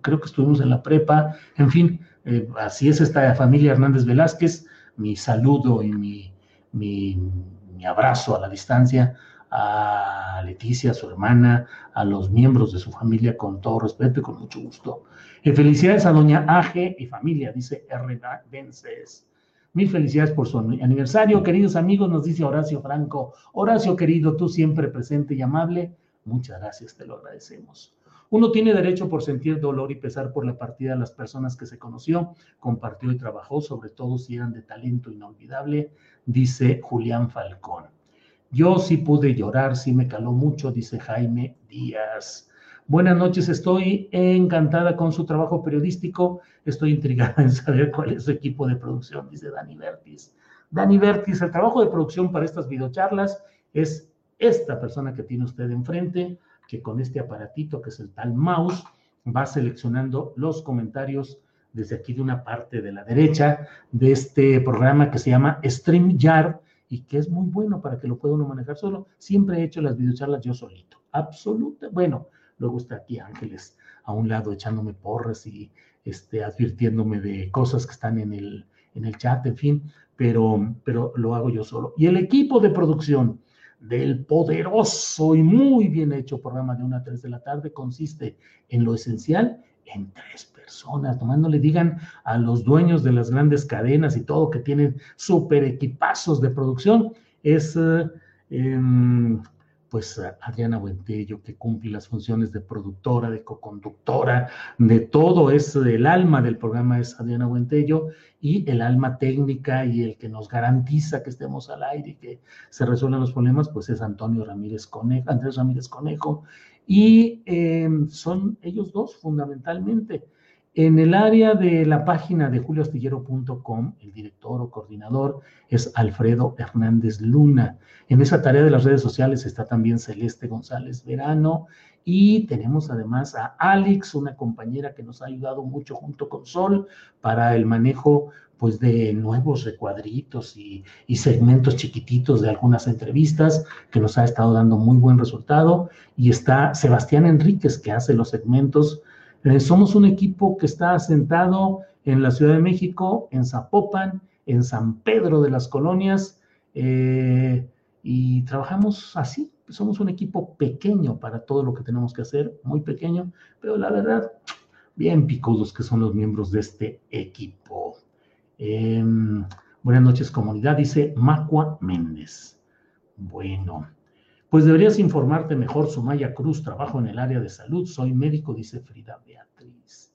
creo que estuvimos en la prepa, en fin, eh, así es esta familia Hernández Velázquez, mi saludo y mi, mi, abrazo a la distancia a Leticia, su hermana, a los miembros de su familia con todo respeto y con mucho gusto. Eh, felicidades a doña Aje y familia, dice R. Vences. Mil felicidades por su aniversario, queridos amigos, nos dice Horacio Franco. Horacio, querido, tú siempre presente y amable. Muchas gracias, te lo agradecemos. Uno tiene derecho por sentir dolor y pesar por la partida de las personas que se conoció, compartió y trabajó, sobre todo si eran de talento inolvidable, dice Julián Falcón. Yo sí pude llorar, sí me caló mucho, dice Jaime Díaz. Buenas noches, estoy encantada con su trabajo periodístico. Estoy intrigada en saber cuál es su equipo de producción, dice Dani Vertis. Dani Vertis, el trabajo de producción para estas videocharlas es esta persona que tiene usted enfrente, que con este aparatito que es el tal mouse va seleccionando los comentarios desde aquí de una parte de la derecha de este programa que se llama StreamYard y que es muy bueno para que lo pueda uno manejar solo. Siempre he hecho las videocharlas yo solito, absoluta. Bueno, luego está aquí Ángeles a un lado echándome porras y este, advirtiéndome de cosas que están en el, en el chat, en fin, pero, pero lo hago yo solo. Y el equipo de producción del poderoso y muy bien hecho programa de 1 a 3 de la tarde consiste en lo esencial en tres personas, nomás no le digan a los dueños de las grandes cadenas y todo que tienen super equipazos de producción, es eh, em, pues Adriana Buentello, que cumple las funciones de productora, de coconductora, de todo, es el alma del programa es Adriana Buentello, y el alma técnica y el que nos garantiza que estemos al aire y que se resuelvan los problemas, pues es Antonio Ramírez Conejo, Andrés Ramírez Conejo, y em, son ellos dos fundamentalmente. En el área de la página de julioastillero.com, el director o coordinador es Alfredo Hernández Luna. En esa tarea de las redes sociales está también Celeste González Verano y tenemos además a Alex, una compañera que nos ha ayudado mucho junto con Sol para el manejo pues de nuevos recuadritos y, y, segmentos chiquititos de algunas entrevistas que nos ha estado dando muy buen resultado. Y está Sebastián Enríquez que hace los segmentos eh, somos un equipo que está asentado en la Ciudad de México, en Zapopan, en San Pedro de las Colonias, eh, y trabajamos así. Somos un equipo pequeño para todo lo que tenemos que hacer, muy pequeño, pero la verdad, bien picudos que son los miembros de este equipo. Em, buenas noches, comunidad, dice Macua Méndez. Bueno, pues deberías informarte mejor, Sumaya Cruz, trabajo en el área de salud, soy médico, dice Frida Beatriz.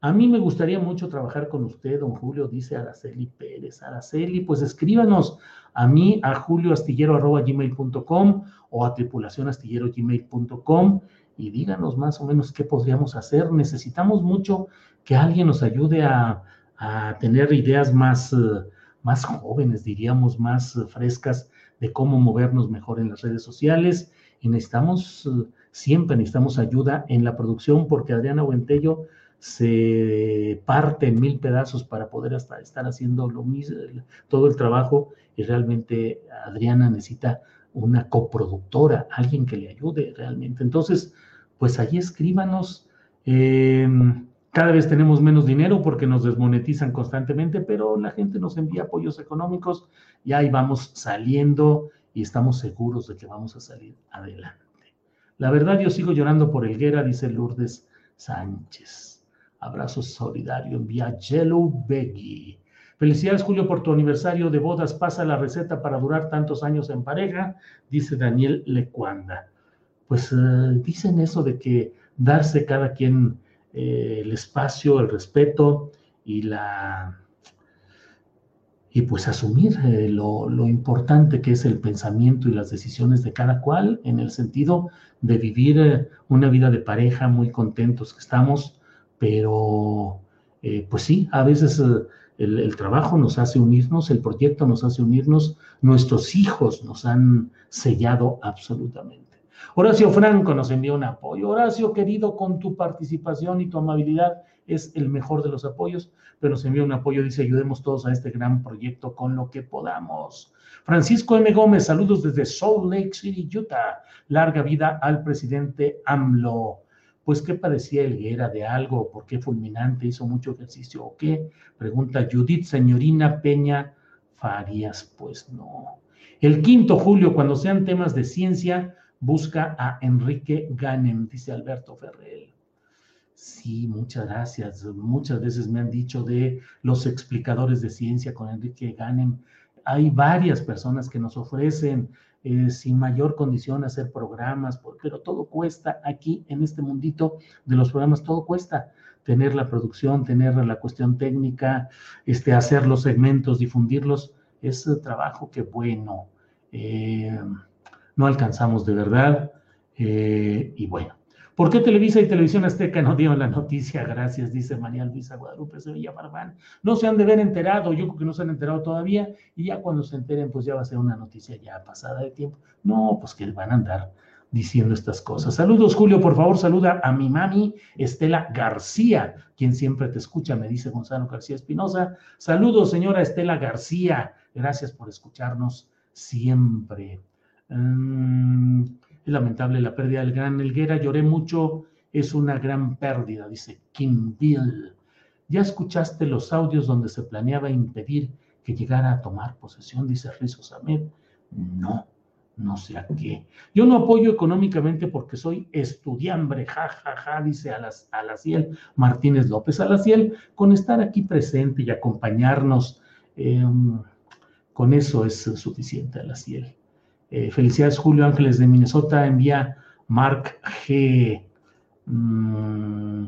a mí me gustaría mucho trabajar con usted, don Julio, dice Araceli Pérez. Araceli, pues escríbanos a mí, a julioastillero.gmail.com o a tripulacionastillero.gmail.com y díganos más o menos qué podríamos hacer. Necesitamos mucho que alguien nos ayude a, tener ideas más, eh, más jóvenes, diríamos, más eh, frescas de cómo movernos mejor en las redes sociales y necesitamos, eh, siempre necesitamos ayuda en la producción porque Adriana Buentello se parte en mil pedazos para poder hasta estar haciendo lo mismo, todo el trabajo y realmente Adriana necesita una coproductora, alguien que le ayude realmente. Entonces, pues allí escríbanos. Em, cada vez tenemos menos dinero porque nos desmonetizan constantemente, pero la gente nos envía apoyos económicos y ahí vamos saliendo y estamos seguros de que vamos a salir adelante. La verdad, yo sigo llorando por Elguera, dice Lourdes Sánchez. Abrazo solidario, envía Yellow Beggy. Felicidades, Julio, por tu aniversario de bodas. Pasa la receta para durar tantos años en pareja, dice Daniel Lecuanda. Pues eh, dicen eso de que darse cada quien eh, el espacio, el respeto y la y pues asumir eh, lo, importante que es el pensamiento y las decisiones de cada cual en el sentido de vivir eh, una vida de pareja muy contentos que estamos, pero pues sí, a veces el, trabajo nos hace unirnos, el proyecto nos hace unirnos, nuestros hijos nos han sellado absolutamente. Horacio Franco nos envía un apoyo. Horacio, querido, con tu participación y tu amabilidad es el mejor de los apoyos, pero nos envía un apoyo, dice, ayudemos todos a este gran proyecto con lo que podamos. Francisco M. Gómez, saludos desde Salt Lake City, Utah. Larga vida al presidente AMLO. Pues, ¿qué parecía Elguera de algo? ¿Por qué fulminante? ¿Hizo mucho ejercicio o qué? Pregunta Judith, señorina Peña Farías. Pues no. El quinto julio, cuando sean temas de ciencia, busca a Enrique Ganem, dice Alberto Ferrer. Sí, muchas gracias. Muchas veces me han dicho de los explicadores de ciencia con Enrique Ganem. Hay varias personas que nos ofrecen eh, sin mayor condición hacer programas, pero todo cuesta aquí en este mundito de los programas, todo cuesta tener la producción, tener la cuestión técnica, este, hacer los segmentos, difundirlos, es trabajo que bueno, eh, no alcanzamos de verdad. Eh, y bueno, ¿por qué Televisa y Televisión Azteca no dieron la noticia? Gracias, dice María Luisa Guadalupe Sevilla Barbán. No se han de ver enterado, yo creo que no se han enterado todavía, y ya cuando se enteren, pues ya va a ser una noticia ya pasada de tiempo. No, pues que van a andar diciendo estas cosas. Saludos, Julio, por favor, saluda a mi mami Estela García, quien siempre te escucha, me dice Gonzalo García Espinosa. Saludos, señora Estela García, gracias por escucharnos siempre. Mm, es lamentable la pérdida del gran Elguera, lloré mucho, es una gran pérdida, dice Kim Bill. ¿Ya escuchaste los audios donde se planeaba impedir que llegara a tomar posesión? Dice Rizo Samed. No no sé a qué. Yo no apoyo económicamente porque soy estudiambre, ja, ja, ja, dice Alaciel Martínez López. Alaciel, con estar aquí presente y acompañarnos, em, con eso es suficiente, Alaciel. Eh, felicidades, Julio Ángeles de Minnesota, envía Mark G. Mm,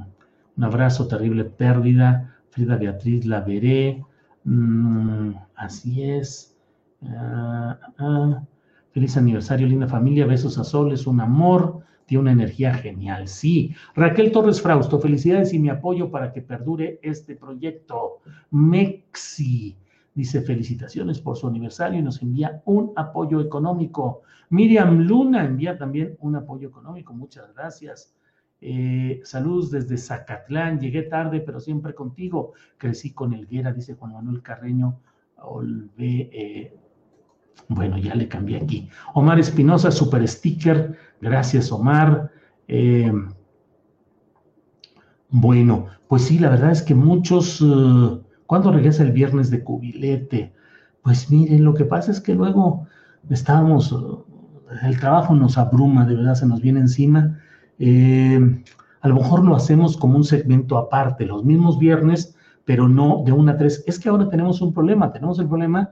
un abrazo, terrible pérdida. Frida Beatriz, la veré. Mm, así es. Ah, ah. Feliz aniversario, linda familia. Besos a Sol, es un amor, tiene una energía genial. Sí. Raquel Torres Frausto, felicidades y mi apoyo para que perdure este proyecto. Mexi dice felicitaciones por su aniversario y nos envía un apoyo económico. Miriam Luna envía también un apoyo económico. Muchas gracias. Eh, saludos desde Zacatlán. Llegué tarde, pero siempre contigo. Crecí con Elguera, dice Juan Manuel Carreño. Olve, eh, bueno, ya le cambié aquí. Omar Espinosa, super sticker. Gracias, Omar. Eh, bueno, pues sí, la verdad es que muchos. Uh, ¿Cuándo regresa el viernes de cubilete? Pues miren, lo que pasa es que luego estábamos. El trabajo nos abruma, de verdad se nos viene encima. Eh, a lo mejor lo hacemos como un segmento aparte, los mismos viernes, pero no de una a tres. Es que ahora tenemos un problema, tenemos el problema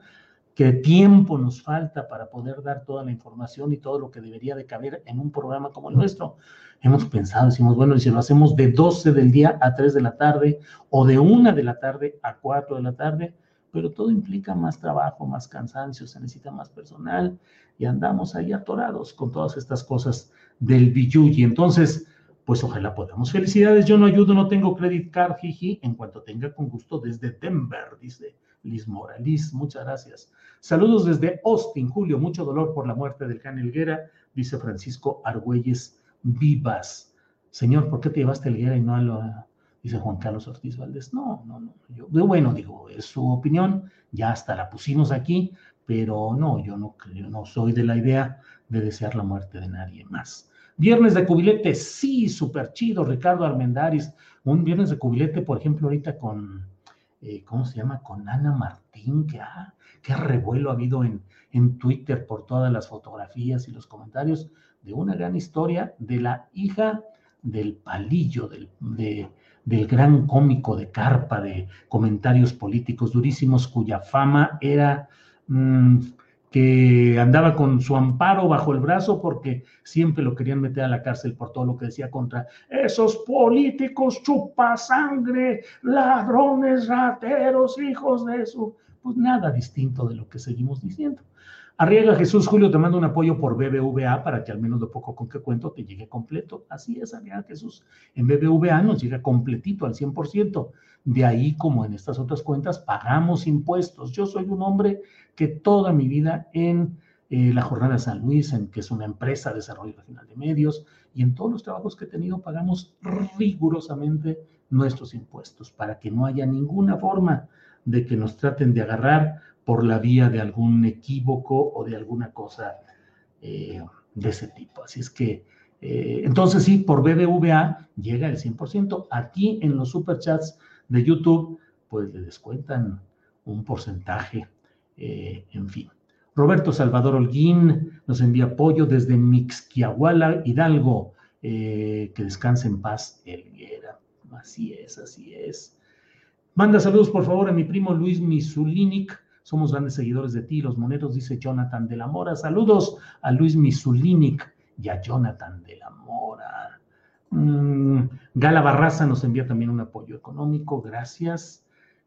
qué tiempo nos falta para poder dar toda la información y todo lo que debería de caber en un programa como el nuestro. Hemos pensado, decimos, bueno, y si lo hacemos de 12 del día a 3 de la tarde o de 1 de la tarde a 4 de la tarde, pero todo implica más trabajo, más cansancio, se necesita más personal y andamos ahí atorados con todas estas cosas del y Entonces, pues ojalá podamos. Felicidades, yo no ayudo, no tengo credit card, jiji, en cuanto tenga con gusto desde Denver, dice Liz Mora. Liz, muchas gracias. Saludos desde Austin, Julio. Mucho dolor por la muerte del Can Elguera, dice Francisco Argüelles Vivas. Señor, ¿por qué te llevaste Elguera y no a lo, dice Juan Carlos Ortiz Valdés? No, no, no. Yo, bueno, digo, es su opinión, ya hasta la pusimos aquí, pero no, yo no creo, no soy de la idea de desear la muerte de nadie más. Viernes de cubilete, sí, súper chido, Ricardo Armendaris. Un viernes de cubilete, por ejemplo, ahorita con, eh, ¿cómo se llama? Con Ana Martín, que ah, qué revuelo ha habido en, en Twitter por todas las fotografías y los comentarios de una gran historia de la hija del palillo, del, del gran cómico de carpa, de comentarios políticos durísimos, cuya fama era mm, que andaba con su amparo bajo el brazo porque siempre lo querían meter a la cárcel por todo lo que decía contra esos políticos chupasangre, ladrones, rateros, hijos de su pues nada distinto de lo que seguimos diciendo. Arriega Jesús Julio, te mando un apoyo por BBVA para que al menos lo poco con que cuento te llegue completo. Así es, Arriaga Jesús. En BBVA nos llega completito al 100%. De ahí, como en estas otras cuentas, pagamos impuestos. Yo soy un hombre que toda mi vida en eh, la Jornada de San Luis, en que es una empresa de desarrollo regional de medios, y en todos los trabajos que he tenido pagamos rigurosamente nuestros impuestos para que no haya ninguna forma de que nos traten de agarrar por la vía de algún equívoco o de alguna cosa eh, de ese tipo. Así es que, eh, entonces sí, por BBVA llega el 100%. Aquí en los superchats de YouTube, pues le descuentan un porcentaje, eh, en fin. Roberto Salvador Holguín nos envía apoyo desde Mixquiahuala, Hidalgo. que descanse en paz, Elguera. Así es, así es. Manda saludos, por favor, a mi primo Luis Misulinic, Somos grandes seguidores de ti, los moneros, dice Jonathan de la Mora. Saludos a Luis Misulinic y a Jonathan de la Mora. Mm, Gala Barraza nos envía también un apoyo económico, gracias.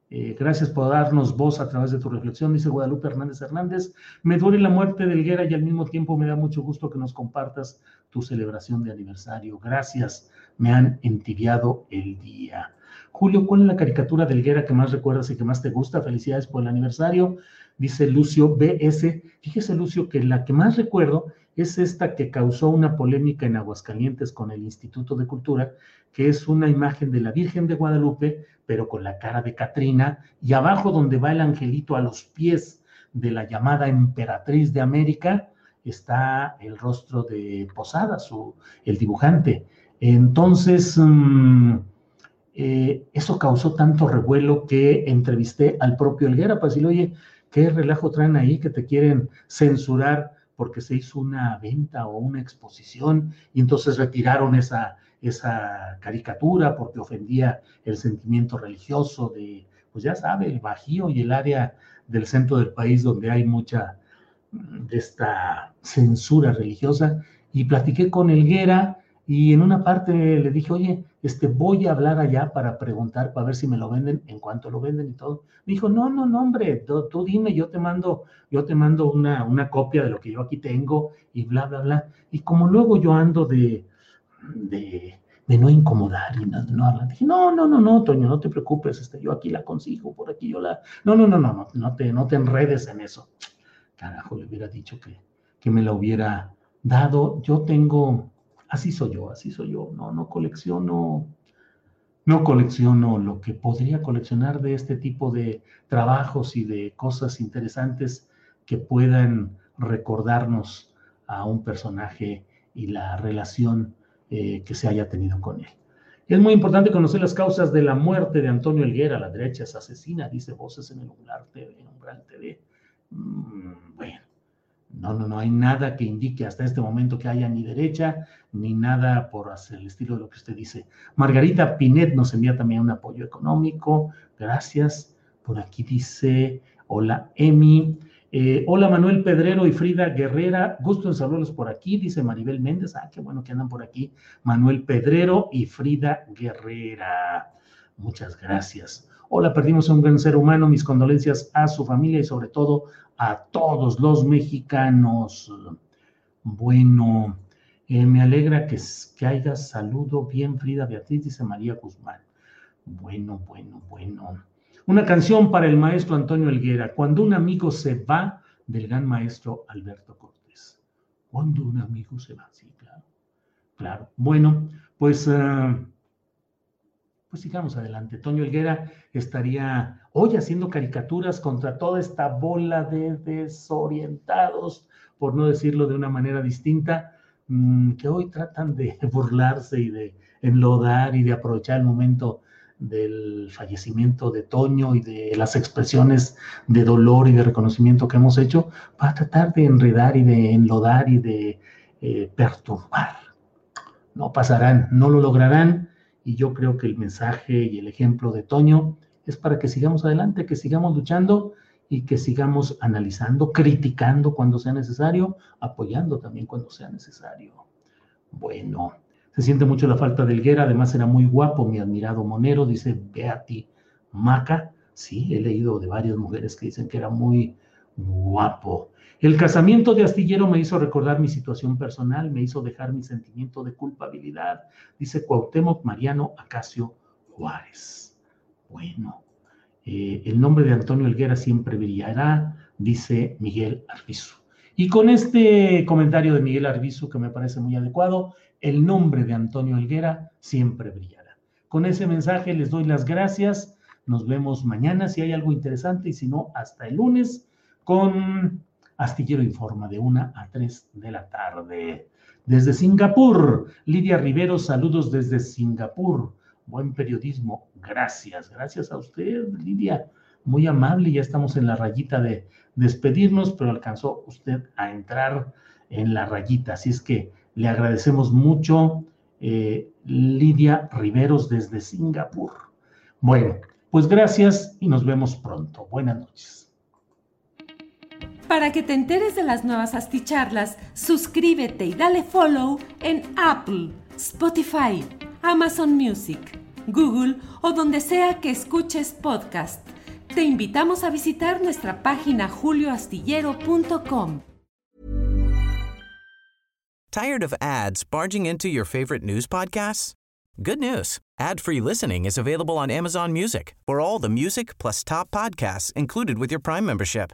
Eh, gracias por darnos voz a través de tu reflexión, dice Guadalupe Hernández Hernández. Me duele la muerte de Elguera y al mismo tiempo me da mucho gusto que nos compartas tu celebración de aniversario. Gracias, me han entibiado el día. Julio, ¿cuál es la caricatura de Elguera que más recuerdas y que más te gusta? Felicidades por el aniversario. Dice Lucio BS. Fíjese, Lucio, que la que más recuerdo es esta que causó una polémica en Aguascalientes con el Instituto de Cultura, que es una imagen de la Virgen de Guadalupe pero con la cara de Catrina, y abajo donde va el angelito a los pies de la llamada emperatriz de América, está el rostro de Posada, su, el dibujante. Entonces, mm, eh, eso causó tanto revuelo que entrevisté al propio Elguera para decirle, oye, ¿qué relajo traen ahí que te quieren censurar porque se hizo una venta o una exposición y entonces retiraron esa, esa caricatura porque ofendía el sentimiento religioso de, pues ya sabe, el Bajío y el área del centro del país donde hay mucha mm, de esta censura religiosa. Y platiqué con Elguera y en una parte le dije, oye, este, voy a hablar allá para preguntar, para ver si me lo venden, en cuanto lo venden y todo. Me dijo, no, no, no, hombre, tú, dime, yo te mando, yo te mando una, una copia de lo que yo aquí tengo y bla, bla, bla. Y como luego yo ando de, de, no incomodar y no, no hablar. Dije, no, no, no, no, Toño, no te preocupes, este, yo aquí la consigo, por aquí yo la... No, no, no, no, no, no te, no te enredes en eso. Carajo, le hubiera dicho que, que me la hubiera dado. Yo tengo, así soy yo, así soy yo, no, no colecciono, no colecciono lo que podría coleccionar de este tipo de trabajos y de cosas interesantes que puedan recordarnos a un personaje y la relación eh, que se haya tenido con él. Es muy importante conocer las causas de la muerte de Antonio Elguera. La derecha es asesina, dice Voces en el Umbral TV. Umbral TV. Mm, bueno, no, no, no hay nada que indique hasta este momento que haya ni derecha ni nada por hacer el estilo de lo que usted dice. Margarita Pinet nos envía también un apoyo económico. Gracias. Por aquí dice, hola Emi. Eh, hola Manuel Pedrero y Frida Guerrera, gusto en saludarlos por aquí, dice Maribel Méndez. Ah, qué bueno que andan por aquí. Manuel Pedrero y Frida Guerrera. Muchas gracias. Hola, perdimos a un gran ser humano. Mis condolencias a su familia y sobre todo a todos los mexicanos. Bueno, eh, me alegra que, que haya saludo bien, Frida Beatriz, dice María Guzmán. Bueno, bueno, bueno. Una canción para el maestro Antonio Elguera. Cuando un amigo se va del gran maestro Alberto Cortés. Cuando un amigo se va, sí, claro. Claro. Bueno, pues, uh, pues sigamos adelante. Toño Elguera estaría hoy haciendo caricaturas contra toda esta bola de desorientados, por no decirlo de una manera distinta, mm, que hoy tratan de burlarse y de enlodar y de aprovechar el momento del fallecimiento de Toño y de las expresiones de dolor y de reconocimiento que hemos hecho para tratar de enredar y de enlodar y de eh, perturbar. No pasarán, no lo lograrán y yo creo que el mensaje y el ejemplo de Toño es para que sigamos adelante, que sigamos luchando y que sigamos analizando, criticando cuando sea necesario, apoyando también cuando sea necesario. Bueno, se siente mucho la falta de Elguera, además era muy guapo, mi admirado Monero, dice Beati Maca. Sí, he leído de varias mujeres que dicen que era muy guapo. El casamiento de Astillero me hizo recordar mi situación personal, me hizo dejar mi sentimiento de culpabilidad, dice Cuauhtémoc Mariano Acacio Juárez. Bueno, eh, el nombre de Antonio Elguera siempre brillará, dice Miguel Arbizu. Y con este comentario de Miguel Arbizu, que me parece muy adecuado, el nombre de Antonio Helguera siempre brillará. Con ese mensaje les doy las gracias. Nos vemos mañana si hay algo interesante y si no, hasta el lunes con Astillero Informa de 1 a 3 de la tarde. Desde Singapur, Lidia Rivero, saludos desde Singapur. Buen periodismo, gracias, gracias a usted, Lidia. Muy amable, ya estamos en la rayita de despedirnos, pero alcanzó usted a entrar en la rayita. Así es que le agradecemos mucho, eh, Lidia Riveros desde Singapur. Bueno, pues gracias y nos vemos pronto. Buenas noches. Para que te enteres de las nuevas asticharlas, suscríbete y dale follow en Apple, Spotify, Amazon Music, Google o donde sea que escuches podcast. Te invitamos a visitar nuestra página julioastillero.com. Tired of ads barging into your favorite news podcasts? Good news. Ad-free listening is available on Amazon Music. For all the music plus top podcasts included with your Prime membership.